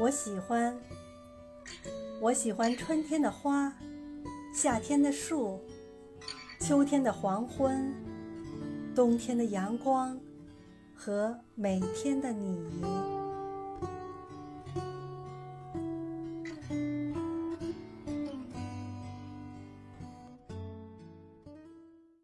我喜欢我喜欢春天的花夏天的树秋天的黄昏冬天的阳光和每天的你。